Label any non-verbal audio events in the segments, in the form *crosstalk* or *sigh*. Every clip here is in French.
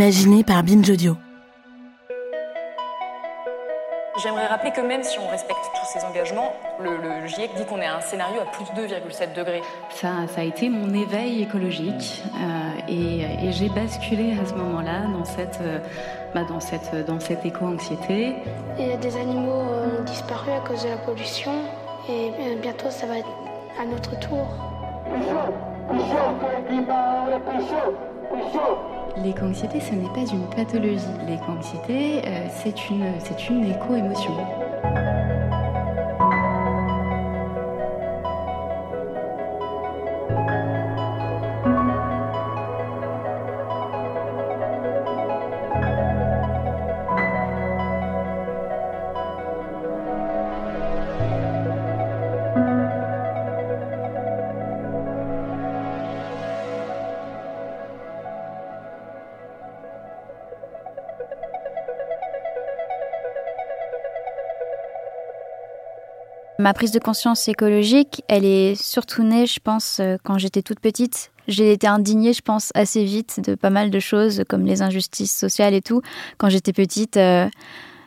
Imaginé par Binge Audio. J'aimerais rappeler que même si on respecte tous ces engagements, le, le GIEC dit qu'on est à un scénario à plus de 2,7 degrés. Ça, ça a été mon éveil écologique euh, et, et j'ai basculé à ce moment-là dans cette, euh, bah, dans cette, dans cette éco-anxiété. Et des animaux ont disparu à cause de la pollution et euh, bientôt ça va être à notre tour. L'éco-anxiété, ce n'est pas une pathologie. L'éco-anxiété, euh, c'est une, c'est une éco-émotion. Ma prise de conscience écologique, elle est surtout née, je pense, euh, quand j'étais toute petite. J'ai été indignée, je pense, assez vite de pas mal de choses, comme les injustices sociales et tout. Quand j'étais petite, euh,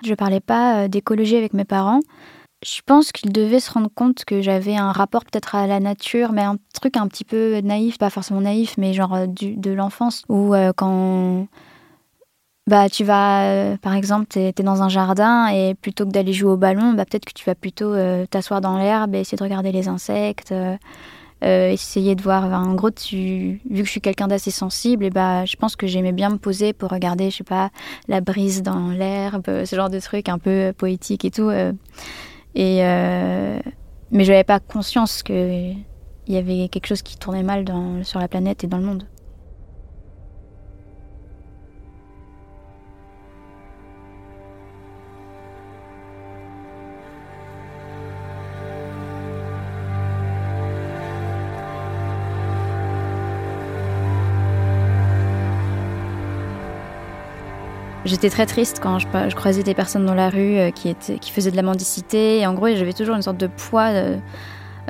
je parlais pas euh, d'écologie avec mes parents. Je pense qu'ils devaient se rendre compte que j'avais un rapport peut-être à la nature, mais un truc un petit peu naïf, pas forcément naïf, mais genre euh, du, de l'enfance, où quand bah, tu vas, euh, par exemple, tu es, dans un jardin et plutôt que d'aller jouer au ballon, bah, peut-être que tu vas plutôt euh, t'asseoir dans l'herbe et essayer de regarder les insectes, euh, essayer de voir. en gros, tu, vu que je suis quelqu'un d'assez sensible, et bah, je pense que j'aimais bien me poser pour regarder, je sais pas, la brise dans l'herbe, ce genre de truc un peu poétique et tout. et, mais je n'avais pas conscience qu'il y avait quelque chose qui tournait mal sur la planète et dans le monde. J'étais très triste quand je, croisais des personnes dans la rue euh, qui, faisaient de la mendicité. En gros, j'avais toujours une sorte de poids euh,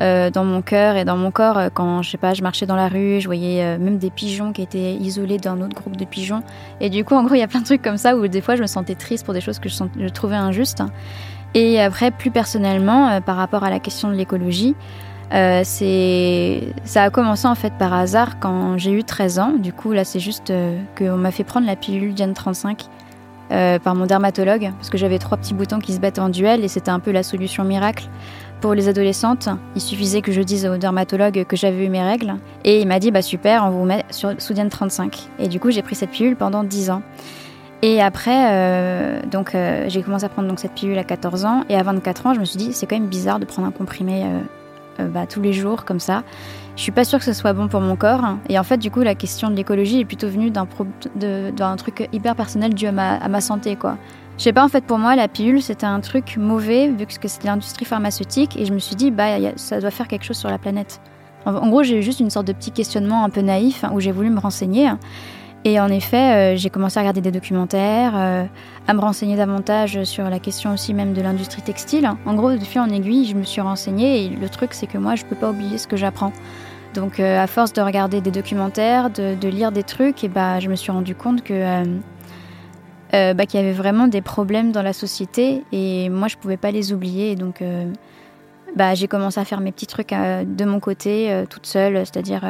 euh, dans mon cœur et dans mon corps. Quand, je marchais dans la rue, je voyais même des pigeons qui étaient isolés d'un autre groupe de pigeons. Et du coup, en gros, il y a plein de trucs comme ça où des fois, je me sentais triste pour des choses que je, trouvais injustes. Et après, plus personnellement, par rapport à la question de l'écologie, ça a commencé en fait par hasard quand j'ai eu 13 ans. Du coup, là, c'est juste qu'on m'a fait prendre la pilule Diane 35 euh, par mon dermatologue parce que j'avais trois petits boutons qui se battaient en duel et c'était un peu la solution miracle pour les adolescentes. Il suffisait que je dise au dermatologue que j'avais eu mes règles et il m'a dit bah super, on vous met sur sous Diane 35. Et du coup, j'ai pris cette pilule pendant 10 ans. Et après, euh, donc euh, j'ai commencé à prendre donc cette pilule à 14 ans et à 24 ans, je me suis dit c'est quand même bizarre de prendre un comprimé bah, tous les jours comme ça. Je suis pas sûre que ce soit bon pour mon corps. Et en fait, du coup, la question de l'écologie est plutôt venue d'un truc hyper personnel dû à ma, santé, quoi. Je sais pas, en fait, pour moi, la pilule, c'était un truc mauvais, vu que c'était l'industrie pharmaceutique. Et je me suis dit, bah, ça doit faire quelque chose sur la planète. En, en gros, j'ai eu juste une sorte de petit questionnement un peu naïf, hein, où j'ai voulu me renseigner. Et en effet, euh, j'ai commencé à regarder des documentaires, euh, à me renseigner davantage sur la question aussi même de l'industrie textile. En gros, de fil en aiguille, je me suis renseignée et le truc, c'est que moi, je peux pas oublier ce que j'apprends. Donc, euh, à force de regarder des documentaires, de, lire des trucs, et bah, je me suis rendu compte que euh, euh, bah, qu'il y avait vraiment des problèmes dans la société et moi, je pouvais pas les oublier. Donc, bah, j'ai commencé à faire mes petits trucs de mon côté, toute seule, c'est-à-dire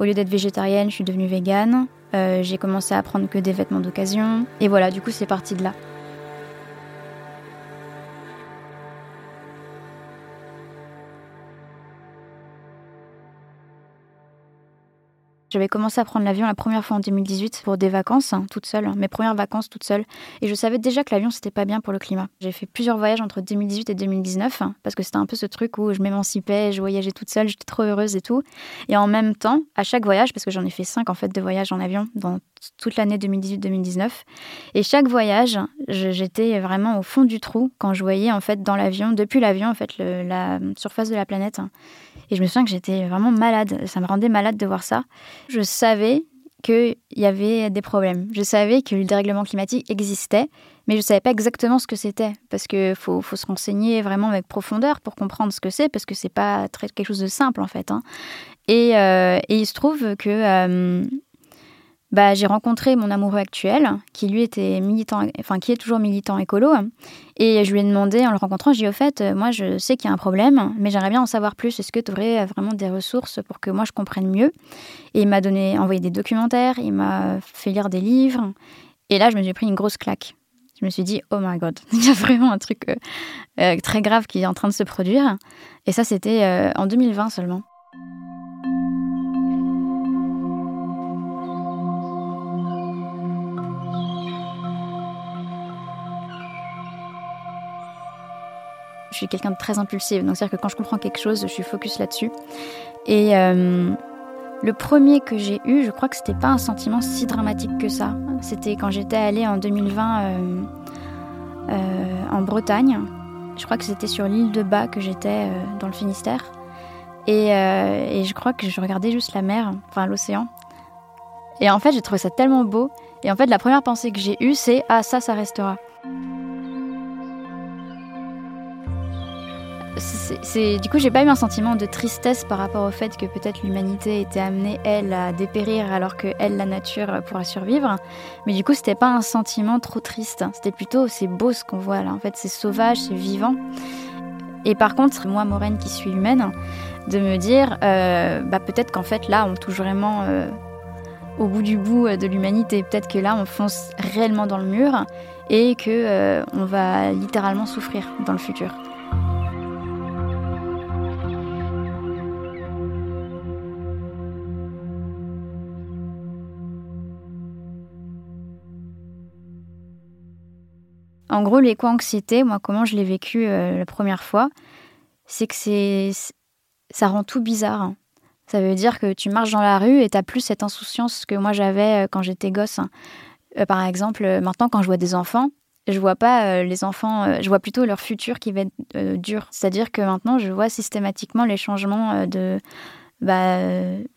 au lieu d'être végétarienne, je suis devenue végane. J'ai commencé à prendre que des vêtements d'occasion. Et voilà, du coup, c'est parti de là. J'avais commencé à prendre l'avion la première fois en 2018 pour des vacances, hein, toute seule, mes premières vacances toute seule. Et je savais déjà que l'avion, c'était pas bien pour le climat. J'ai fait plusieurs voyages entre 2018 et 2019, hein, parce que c'était un peu ce truc où je m'émancipais, je voyageais toute seule, j'étais trop heureuse et tout. Et en même temps, à chaque voyage, parce que j'en ai fait cinq en fait de voyages en avion dans toute l'année 2018-2019, et chaque voyage, j'étais vraiment au fond du trou quand je voyais en fait dans l'avion, depuis l'avion en fait, la surface de la planète. Hein. Et je me souviens que j'étais vraiment malade. Ça me rendait malade de voir ça. Je savais qu'il y avait des problèmes. Je savais que le dérèglement climatique existait, mais je ne savais pas exactement ce que c'était. Parce qu'il faut, faut, se renseigner vraiment avec profondeur pour comprendre ce que c'est, parce que c'est pas très, quelque chose de simple en fait. Hein. Et, euh, et, il se trouve que euh, bah, j'ai rencontré mon amoureux actuel, qui lui était militant, enfin qui est toujours militant écolo, et je lui ai demandé en le rencontrant, j'ai dit au fait, euh, moi je sais qu'il y a un problème, mais j'aimerais bien en savoir plus. Est-ce que tu aurais vraiment des ressources pour que moi je comprenne mieux? Et il m'a donné, envoyé des documentaires, il m'a fait lire des livres, et là je me suis pris une grosse claque. Je me suis dit, oh my god, *laughs* il y a vraiment un truc euh, euh, très grave qui est en train de se produire. Et ça, c'était en 2020 seulement. Je suis quelqu'un de très impulsif, donc c'est-à-dire que quand je comprends quelque chose, je suis focus là-dessus. Et euh, le premier que j'ai eu, je crois que c'était pas un sentiment si dramatique que ça. C'était quand j'étais allée en 2020 euh, euh, en Bretagne. Je crois que c'était sur l'île de Bas que j'étais dans le Finistère. Et, et, je crois que je regardais juste la mer, enfin l'océan. Et en fait, j'ai trouvé ça tellement beau. Et en fait, la première pensée que j'ai eue, c'est Ah, ça, ça restera. C'est du coup j'ai pas eu un sentiment de tristesse par rapport au fait que peut-être l'humanité était amenée elle à dépérir alors que elle la nature pourra survivre. Mais du coup c'était pas un sentiment trop triste. C'était plutôt c'est beau ce qu'on voit là. En fait c'est sauvage c'est vivant. Et par contre moi Maureen qui suis humaine de me dire euh, bah peut-être qu'en fait là on touche vraiment euh, au bout du bout de l'humanité. Peut-être que là on fonce réellement dans le mur et que euh, on va littéralement souffrir dans le futur En gros, l'éco-anxiété, moi, comment je l'ai vécu euh, la première fois, c'est que c'est, ça rend tout bizarre. Hein. Ça veut dire que tu marches dans la rue et tu plus cette insouciance que moi j'avais euh, quand j'étais gosse. Hein. Euh, par exemple, maintenant, quand je vois des enfants, je vois pas les enfants, je vois plutôt leur futur qui va être dur. C'est-à-dire que maintenant, je vois systématiquement les changements de bah,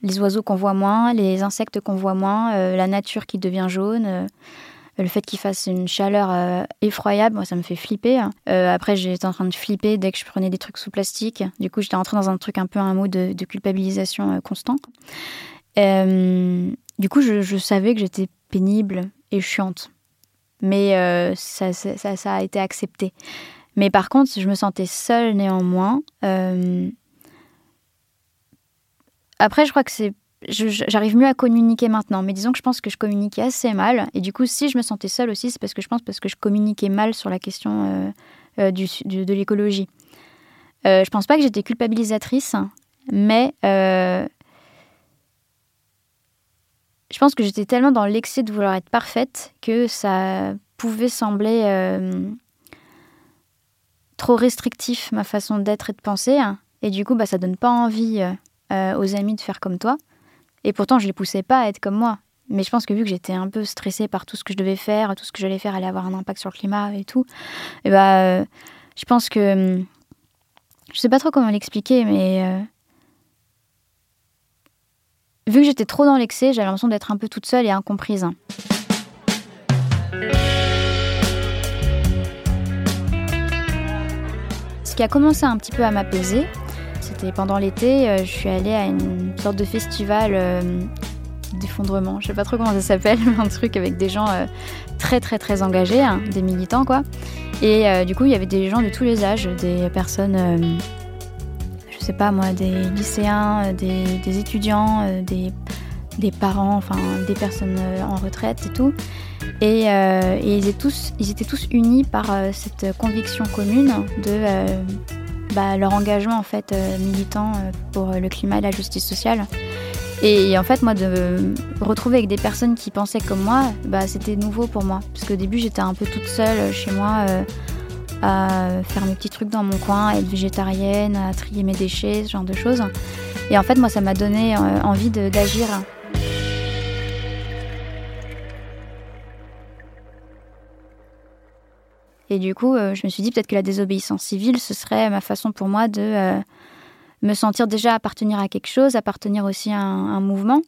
les oiseaux qu'on voit moins, les insectes qu'on voit moins, la nature qui devient jaune. Le fait qu'il fasse une chaleur euh, effroyable, moi, ça me fait flipper. Euh, après, j'étais en train de flipper dès que je prenais des trucs sous plastique. Du coup, j'étais rentrée dans un truc un peu un mot de, culpabilisation euh, constant. du coup, je, savais que j'étais pénible et chiante. Mais ça, a été accepté. Mais par contre, je me sentais seule néanmoins. Après, je crois que c'est j'arrive mieux à communiquer maintenant. Mais disons que je pense que je communiquais assez mal. Et du coup, si je me sentais seule aussi, c'est parce que je pense parce que je communiquais mal sur la question euh, euh, de l'écologie. Euh, je pense pas que j'étais culpabilisatrice, mais euh, je pense que j'étais tellement dans l'excès de vouloir être parfaite que ça pouvait sembler trop restrictif ma façon d'être et de penser. Et du coup, bah, ça donne pas envie aux amis de faire comme toi. Et pourtant, je les poussais pas à être comme moi. Mais je pense que vu que j'étais un peu stressée par tout ce que je devais faire, tout ce que j'allais faire allait avoir un impact sur le climat et tout, et bah, euh, je pense que. Je sais pas trop comment l'expliquer, mais. Euh, vu que j'étais trop dans l'excès, j'avais l'impression d'être un peu toute seule et incomprise. Ce qui a commencé un petit peu à m'apaiser, c'était pendant l'été, euh, je suis allée à une sorte de festival euh, d'effondrement, je sais pas trop comment ça s'appelle, *laughs* un truc avec des gens euh, très très très engagés, hein, des militants quoi. Et du coup, il y avait des gens de tous les âges, des personnes, je sais pas moi, des lycéens, des, étudiants, des, des, parents, enfin des personnes en retraite et tout. Et, ils, étaient tous, ils étaient tous unis par cette conviction commune de bah, leur engagement en fait euh, militant euh, pour le climat et la justice sociale. Et en fait, moi, de me retrouver avec des personnes qui pensaient comme moi, bah, c'était nouveau pour moi. Parce qu'au début, j'étais un peu toute seule chez moi euh, à faire mes petits trucs dans mon coin, à être végétarienne, à trier mes déchets, ce genre de choses. Et en fait, moi, ça m'a donné euh, envie d'agir. Et du coup, euh, je me suis dit peut-être que la désobéissance civile, ce serait ma façon pour moi de euh, me sentir déjà appartenir à quelque chose, appartenir aussi à un, mouvement.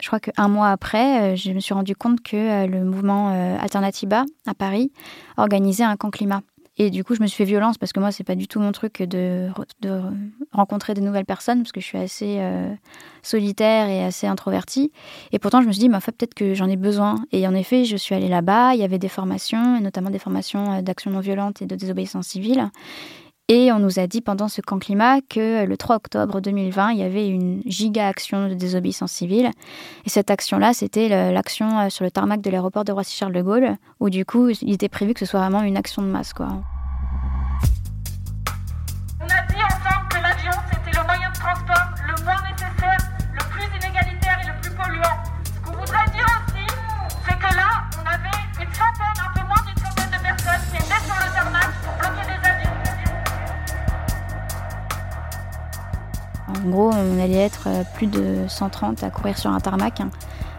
Je crois qu'un mois après, euh, je me suis rendu compte que le mouvement Alternatiba à Paris organisait un camp climat. Et du coup, je me suis fait violence parce que moi, c'est pas du tout mon truc de, rencontrer de nouvelles personnes parce que je suis assez euh, solitaire et assez introvertie. Et pourtant, je me suis dit, bah, peut-être que j'en ai besoin. Et en effet, je suis allée là-bas. Il y avait des formations, notamment des formations euh, d'action non violente et de désobéissance civile. Et on nous a dit pendant ce camp climat que le 3 octobre 2020, il y avait une giga action de désobéissance civile. Et cette action-là, c'était l'action euh, sur le tarmac de l'aéroport de Roissy-Charles de Gaulle, où du coup, il était prévu que ce soit vraiment une action de masse. Quoi. Euh, plus de 130 à courir sur un tarmac hein,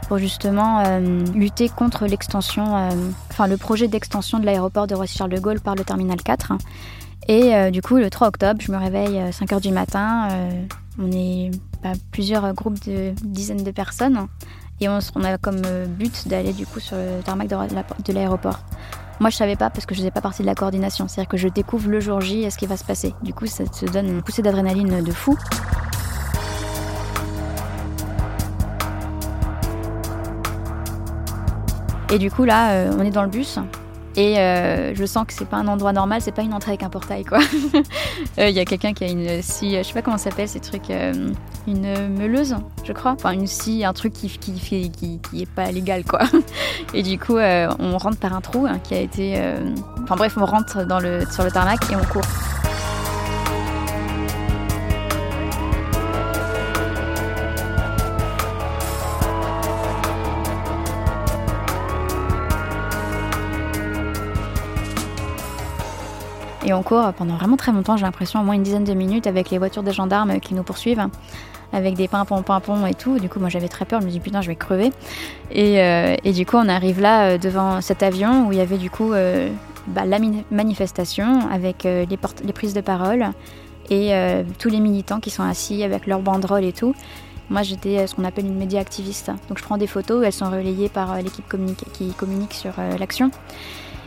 pour justement euh, lutter contre l'extension, euh, enfin le projet d'extension de l'aéroport de Roissy-Charles de Gaulle par le terminal 4. Hein. Et du coup, le 3 octobre, je me réveille à 5 h du matin. on est bah, plusieurs groupes de dizaines de personnes. Et on, a comme but d'aller du coup sur le tarmac de l'aéroport. Moi, je savais pas parce que je faisais pas partie de la coordination. C'est-à-dire que je découvre le jour J ce qui va se passer. Du coup, ça te donne une poussée d'adrénaline de fou. Et du coup, là, euh, on est dans le bus. Et euh, je sens que c'est pas un endroit normal, c'est pas une entrée avec un portail quoi. *laughs* Euh, il y a quelqu'un qui a une scie, je sais pas comment ça s'appelle ces trucs, une meuleuse, je crois. Enfin une scie, un truc qui qui, est pas légal quoi. *laughs* Et du coup, on rentre par un trou hein, qui a été, enfin bref, on rentre sur le tarmac et on court. Et on court pendant vraiment très longtemps, j'ai l'impression, au moins une dizaine de minutes avec les voitures des gendarmes qui nous poursuivent, avec des pimpons, pimpons et tout. Du coup, moi j'avais très peur, je me dis putain, je vais crever. Et, euh, du coup, on arrive là euh, devant cet avion où il y avait du coup euh, bah, la manifestation avec les, les, prises de parole et tous les militants qui sont assis avec leurs banderoles et tout. Moi, j'étais ce qu'on appelle une média activiste. Donc, je prends des photos, elles sont relayées par l'équipe qui communique sur l'action.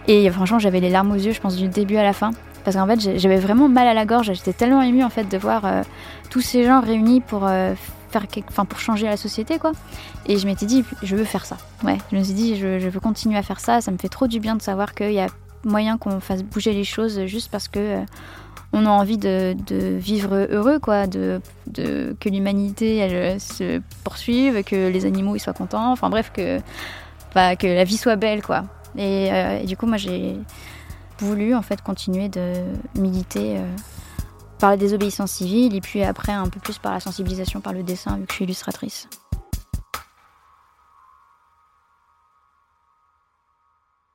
Et franchement, j'avais les larmes aux yeux, je pense, du début à la fin. Parce qu'en fait, j'avais vraiment mal à la gorge. J'étais tellement émue en fait de voir euh, tous ces gens réunis pour euh, faire, enfin pour changer la société quoi. Et je m'étais dit, je veux faire ça. Ouais, je me suis dit, je, veux continuer à faire ça. Ça me fait trop du bien de savoir qu'il y a moyen qu'on fasse bouger les choses juste parce que euh, on a envie de, vivre heureux, quoi, de, que l'humanité elle se poursuive, que les animaux ils soient contents, enfin bref que, que la vie soit belle, quoi. Et du coup, moi j'ai voulu en fait continuer de militer euh, par la désobéissance civile et puis après un peu plus par la sensibilisation par le dessin vu que je suis illustratrice.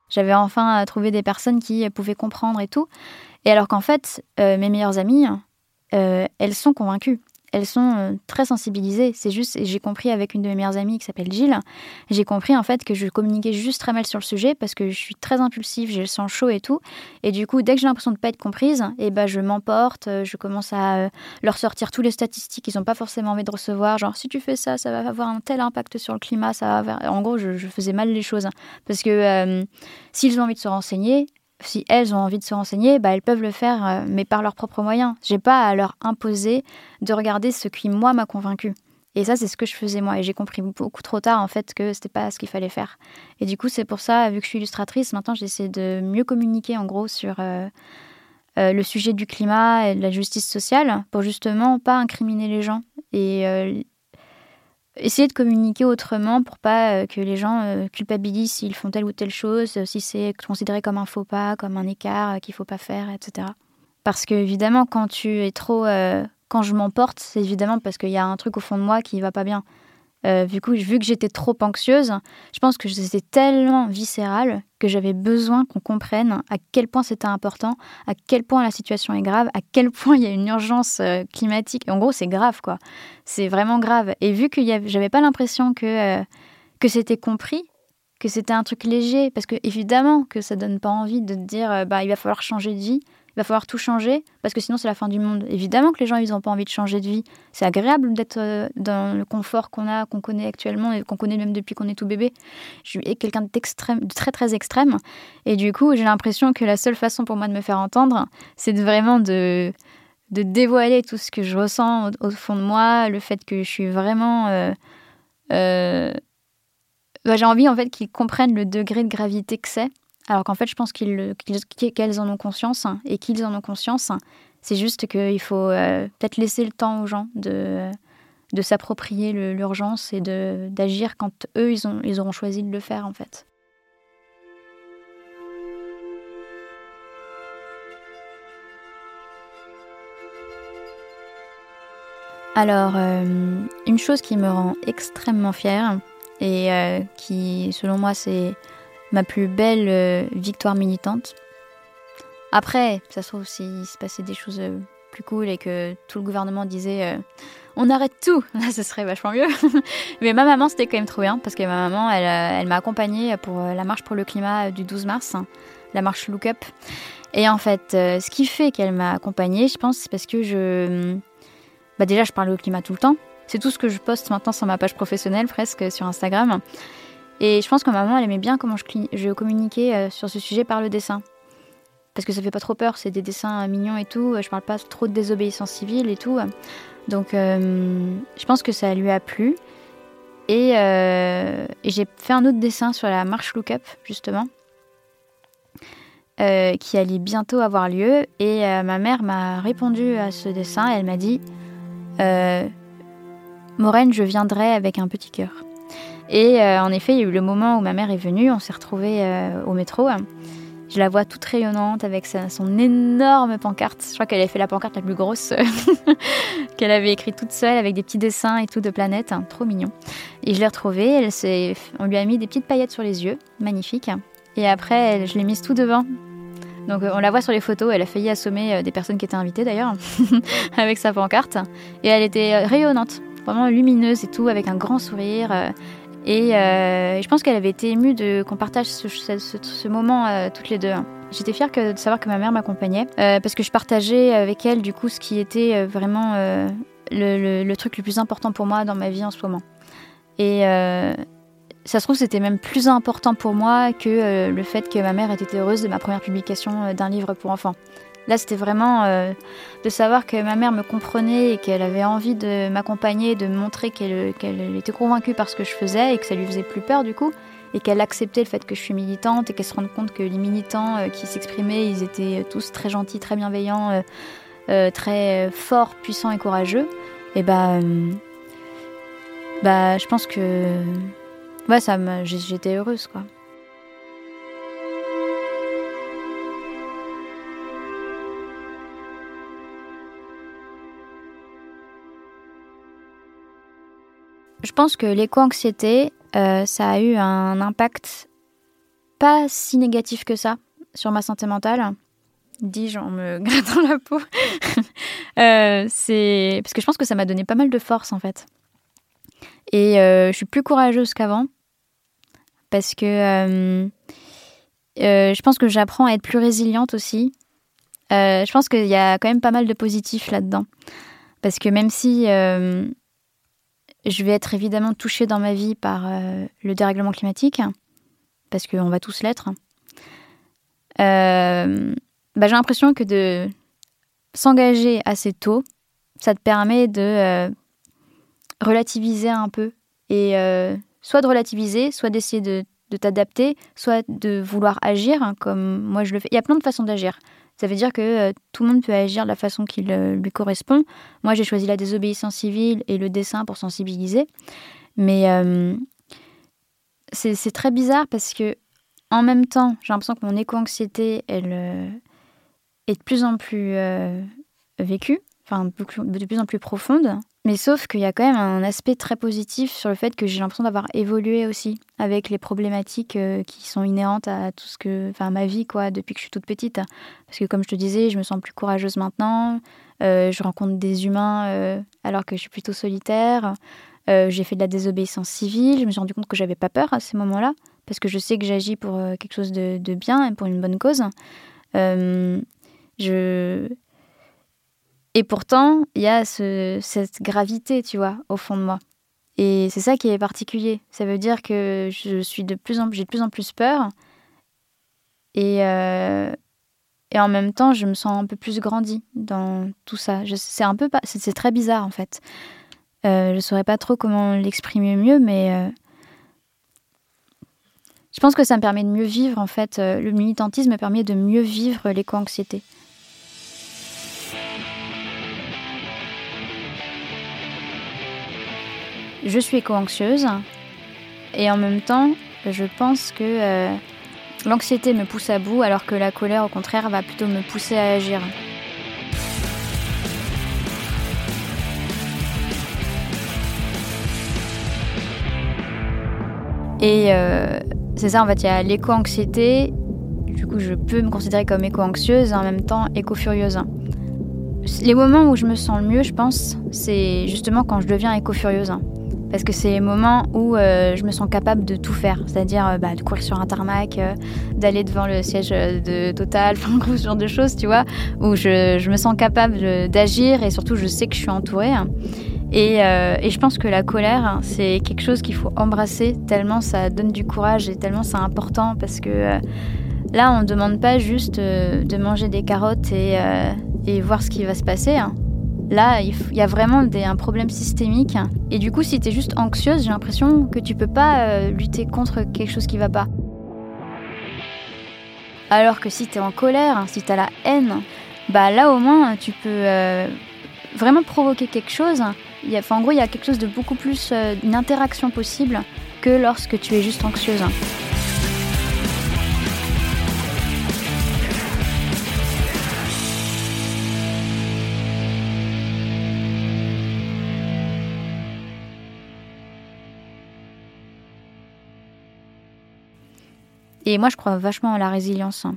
J'avais enfin euh, trouvé des personnes qui pouvaient comprendre et tout. Et alors qu'en fait, euh, mes meilleures amies, elles sont convaincues elles sont euh, très sensibilisées. C'est juste, j'ai compris avec une de mes meilleures amies qui s'appelle Gilles, j'ai compris en fait que je communiquais juste très mal sur le sujet parce que je suis très impulsive, j'ai le sang chaud et tout. Et du coup, dès que j'ai l'impression de pas être comprise, et eh ben je m'emporte, euh, je commence à euh, leur sortir tous les statistiques qu'ils n'ont pas forcément envie de recevoir. Genre, si tu fais ça, ça va avoir un tel impact sur le climat, ça va. En gros, je, faisais mal les choses parce que s'ils ont envie de se renseigner, si elles ont envie de se renseigner, bah, elles peuvent le faire, euh, mais par leurs propres moyens. J'ai pas à leur imposer de regarder ce qui, moi, m'a convaincu. Et ça, c'est ce que je faisais moi. Et j'ai compris beaucoup trop tard, en fait, que c'était pas ce qu'il fallait faire. Et du coup, c'est pour ça, vu que je suis illustratrice, maintenant, j'essaie de mieux communiquer, en gros, sur euh, euh, le sujet du climat et de la justice sociale, pour justement pas incriminer les gens et essayer de communiquer autrement pour pas euh, que les gens euh, culpabilisent s'ils font telle ou telle chose, si c'est considéré comme un faux pas, comme un écart euh, qu'il faut pas faire, etc. Parce que évidemment, quand tu es trop, quand je m'emporte, c'est évidemment parce qu'il y a un truc au fond de moi qui va pas bien. Euh, vu, que, vu que j'étais trop anxieuse, je pense que c'était tellement viscéral que j'avais besoin qu'on comprenne à quel point c'était important, à quel point la situation est grave, à quel *laughs* point il y a une urgence euh, climatique. en gros, c'est grave, quoi. C'est vraiment grave. Et vu que j'avais pas l'impression que, euh, que c'était compris, que c'était un truc léger, parce que évidemment que ça donne pas envie de te dire, bah, il va falloir changer de vie il va falloir tout changer parce que sinon c'est la fin du monde. Évidemment que les gens ils n'ont pas envie de changer de vie. C'est agréable d'être euh, dans le confort qu'on a, qu'on connaît actuellement et qu'on connaît même depuis qu'on est tout bébé. Je suis quelqu'un d'extrême, de très très extrême et du coup j'ai l'impression que la seule façon pour moi de me faire entendre, c'est vraiment de de dévoiler tout ce que je ressens au, fond de moi, le fait que je suis vraiment euh, euh, bah, j'ai envie en fait qu'ils comprennent le degré de gravité que c'est alors qu'en fait, je pense qu'elles en ont conscience hein, et qu'ils en ont conscience. C'est juste qu'il faut euh, peut-être laisser le temps aux gens de, de s'approprier l'urgence et d'agir quand eux, ils, ont, ils auront choisi de le faire, en fait. Alors, euh, une chose qui me rend extrêmement fière et euh, qui, selon moi, c'est ma plus belle euh, victoire militante. Après, ça se trouve, s'il se passait des choses euh, plus cool et que tout le gouvernement disait euh, on arrête tout, *laughs* là ce serait vachement mieux. *laughs* Mais ma maman, c'était quand même trop bien parce que ma maman, elle, m'a accompagnée pour la marche pour le climat du 12 mars, la marche Look Up. Et en fait, ce qui fait qu'elle m'a accompagnée, je pense, c'est parce que je. Bah déjà, je parle au climat tout le temps. C'est tout ce que je poste maintenant sur ma page professionnelle, presque sur Instagram. Et je pense que ma maman, elle aimait bien comment je, communiquais euh, sur ce sujet par le dessin. Parce que ça fait pas trop peur, c'est des dessins mignons et tout. Je parle pas trop de désobéissance civile et tout. Donc euh, je pense que ça lui a plu. Euh, et, j'ai fait un autre dessin sur la marche Look Up, justement, qui allait bientôt avoir lieu. Et ma mère m'a répondu à ce dessin. elle m'a dit Maureen, je viendrai avec un petit cœur. Et euh, en effet, il y a eu le moment où ma mère est venue, on s'est retrouvés euh, au métro. Je la vois toute rayonnante avec son énorme pancarte. Je crois qu'elle avait fait la pancarte la plus grosse *laughs* qu'elle avait écrite toute seule avec des petits dessins et tout de planètes. Hein, trop mignon. Et je l'ai retrouvée. On lui a mis des petites paillettes sur les yeux. Magnifique. Et après, je l'ai mise tout devant. Donc euh, on la voit sur les photos. Elle a failli assommer des personnes qui étaient invitées d'ailleurs *laughs* avec sa pancarte. Et elle était rayonnante. Vraiment lumineuse et tout, avec un grand sourire. Et euh, je pense qu'elle avait été émue de qu'on partage ce, moment euh, toutes les deux. J'étais fière de savoir que ma mère m'accompagnait euh, parce que je partageais avec elle du coup ce qui était vraiment le, truc le plus important pour moi dans ma vie en ce moment. Et ça se trouve c'était même plus important pour moi que le fait que ma mère ait été heureuse de ma première publication d'un livre pour enfants. Là, c'était vraiment euh, de savoir que ma mère me comprenait et qu'elle avait envie de m'accompagner, de me montrer qu'elle était convaincue par ce que je faisais et que ça lui faisait plus peur du coup, et qu'elle acceptait le fait que je suis militante et qu'elle se rende compte que les militants euh, qui s'exprimaient, ils étaient tous très gentils, très bienveillants, euh, très forts, puissants et courageux. Et bah, bah, je pense que ouais, ça, j'étais heureuse quoi. Je pense que l'éco-anxiété, euh, ça a eu un impact pas si négatif que ça sur ma santé mentale. Dis-je en me *laughs* grattant la peau. *laughs* Euh, c'est parce que je pense que ça m'a donné pas mal de force en fait. Et euh, je suis plus courageuse qu'avant parce que je pense que j'apprends à être plus résiliente aussi. je pense qu'il y a quand même pas mal de positifs là-dedans. Parce que même si je vais être évidemment touchée dans ma vie par euh, le dérèglement climatique, parce qu'on va tous l'être. Euh, bah, j'ai l'impression que de s'engager assez tôt, ça te permet de euh, relativiser un peu. Et soit de relativiser, soit d'essayer de, t'adapter, soit de vouloir agir, hein, comme moi je le fais. Il y a plein de façons d'agir. Ça veut dire que euh, tout le monde peut agir de la façon qui lui correspond. Moi, j'ai choisi la désobéissance civile et le dessin pour sensibiliser. Mais euh, c'est très bizarre parce que, en même temps, j'ai l'impression que mon éco-anxiété, euh, est de plus en plus vécue, enfin, de plus en plus profonde. Mais sauf qu'il y a quand même un aspect très positif sur le fait que j'ai l'impression d'avoir évolué aussi avec les problématiques euh, qui sont inhérentes à tout ce que, enfin, ma vie quoi, depuis que je suis toute petite. Parce que comme je te disais, je me sens plus courageuse maintenant. Euh, je rencontre des humains euh, alors que je suis plutôt solitaire. j'ai fait de la désobéissance civile. Je me suis rendu compte que j'avais pas peur à ces moments-là parce que je sais que j'agis pour quelque chose de, de, bien et pour une bonne cause. je et pourtant, il y a cette gravité, tu vois, au fond de moi. Et c'est ça qui est particulier. Ça veut dire que je suis de plus en j'ai de plus en plus peur. Et, euh, et en même temps, je me sens un peu plus grandie dans tout ça. C'est un peu c'est très bizarre en fait. Euh, je ne saurais pas trop comment l'exprimer mieux, mais euh, je pense que ça me permet de mieux vivre en fait. Le militantisme me permet de mieux vivre l'éco-anxiété. Je suis éco-anxieuse et en même temps, je pense que euh, l'anxiété me pousse à bout alors que la colère, au contraire, va plutôt me pousser à agir. Et euh, c'est ça, en fait, il y a l'éco-anxiété. Du coup, je peux me considérer comme éco-anxieuse et en même temps éco-furieuse. Les moments où je me sens le mieux, je pense, c'est justement quand je deviens éco-furieuse parce que c'est les moments où euh, je me sens capable de tout faire, c'est-à-dire euh, bah, de courir sur un tarmac, euh, d'aller devant le siège de Total, *laughs* enfin ce genre de choses, tu vois, où je, me sens capable d'agir et surtout je sais que je suis entourée. Et, et je pense que la colère, c'est quelque chose qu'il faut embrasser tellement ça donne du courage et tellement c'est important parce que là, on ne demande pas juste de manger des carottes et, et voir ce qui va se passer. Hein. Là, il y a vraiment un problème systémique. Et du coup, si tu es juste anxieuse, j'ai l'impression que tu peux pas euh, lutter contre quelque chose qui va pas. Alors que si tu es en colère, si tu as la haine, bah là au moins tu peux euh, vraiment provoquer quelque chose. En gros, il y a quelque chose de beaucoup plus euh, une interaction possible que lorsque tu es juste anxieuse. Et moi, je crois vachement à la résilience. Hein.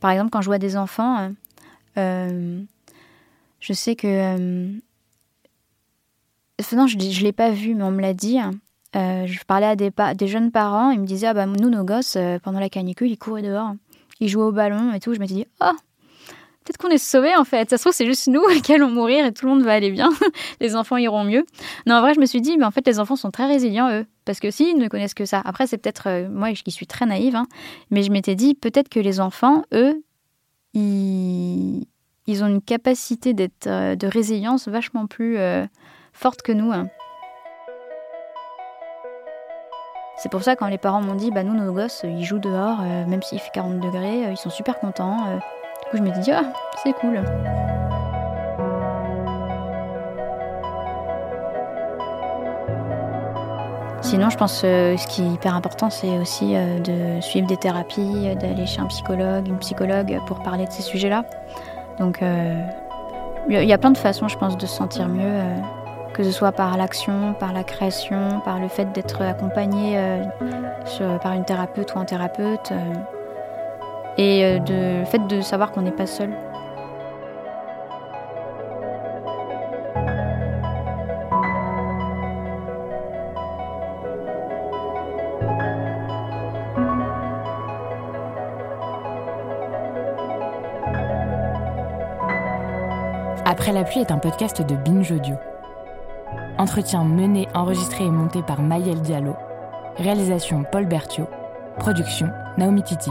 Par exemple, quand je vois des enfants, euh, euh, je sais que. Euh, non, je ne l'ai pas vu, mais on me l'a dit. Hein. je parlais à des, jeunes parents, ils me disaient Ah bah, nous, nos gosses, pendant la canicule, ils couraient dehors. Ils jouaient au ballon et tout. Je m'étais dit Oh, peut-être qu'on est sauvés en fait. Ça se trouve, c'est juste nous *laughs* qui allons mourir et tout le monde va aller bien. *laughs* les enfants iront mieux. Non, en vrai, je me suis dit, mais en fait, les enfants sont très résilients, eux. Parce que s'ils ne connaissent que ça, après, c'est peut-être euh, moi qui suis très naïve, hein, mais je m'étais dit, peut-être que les enfants, eux, ils, ont une capacité d'être euh, de résilience vachement plus euh, forte que nous. Hein. C'est pour ça quand les parents m'ont dit, bah nous, nos gosses, ils jouent dehors, même s'il fait 40 degrés, ils sont super contents coup, je me dis, ah, c'est cool. Sinon, je pense que euh, ce qui est hyper important, c'est aussi euh, de suivre des thérapies, d'aller chez un psychologue, une psychologue pour parler de ces sujets-là. Donc, euh, il y a plein de façons, je pense, de se sentir mieux, que ce soit par l'action, par la création, par le fait d'être accompagné par une thérapeute ou un thérapeute et euh, le fait de savoir qu'on n'est pas seul. Après la pluie est un podcast de Binge Audio. Entretien mené, enregistré et monté par Mayel Diallo. Réalisation Paul Berthiaud. Production Naomi Titi.